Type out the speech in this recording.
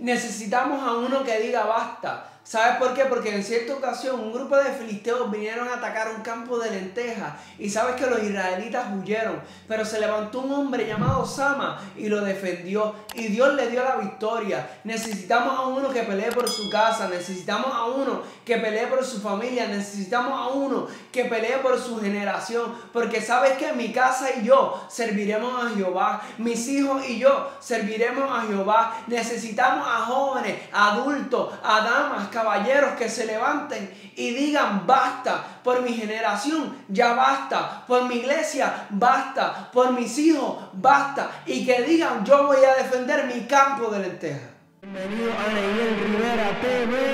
Necesitamos a uno que diga basta. ¿Sabes por qué? Porque en cierta ocasión un grupo de filisteos vinieron a atacar un campo de lentejas y sabes que los israelitas huyeron, pero se levantó un hombre llamado Sama y lo defendió y Dios le dio la victoria. Necesitamos a uno que pelee por su casa, necesitamos a uno que pelee por su familia, necesitamos a uno que pelee por su generación, porque sabes que mi casa y yo serviremos a Jehová, mis hijos y yo serviremos a Jehová. Necesitamos a jóvenes, adultos, a damas, caballeros que se levanten y digan basta por mi generación, ya basta, por mi iglesia, basta, por mis hijos, basta, y que digan yo voy a defender mi campo de lentejas. Bienvenido a Rivera TV.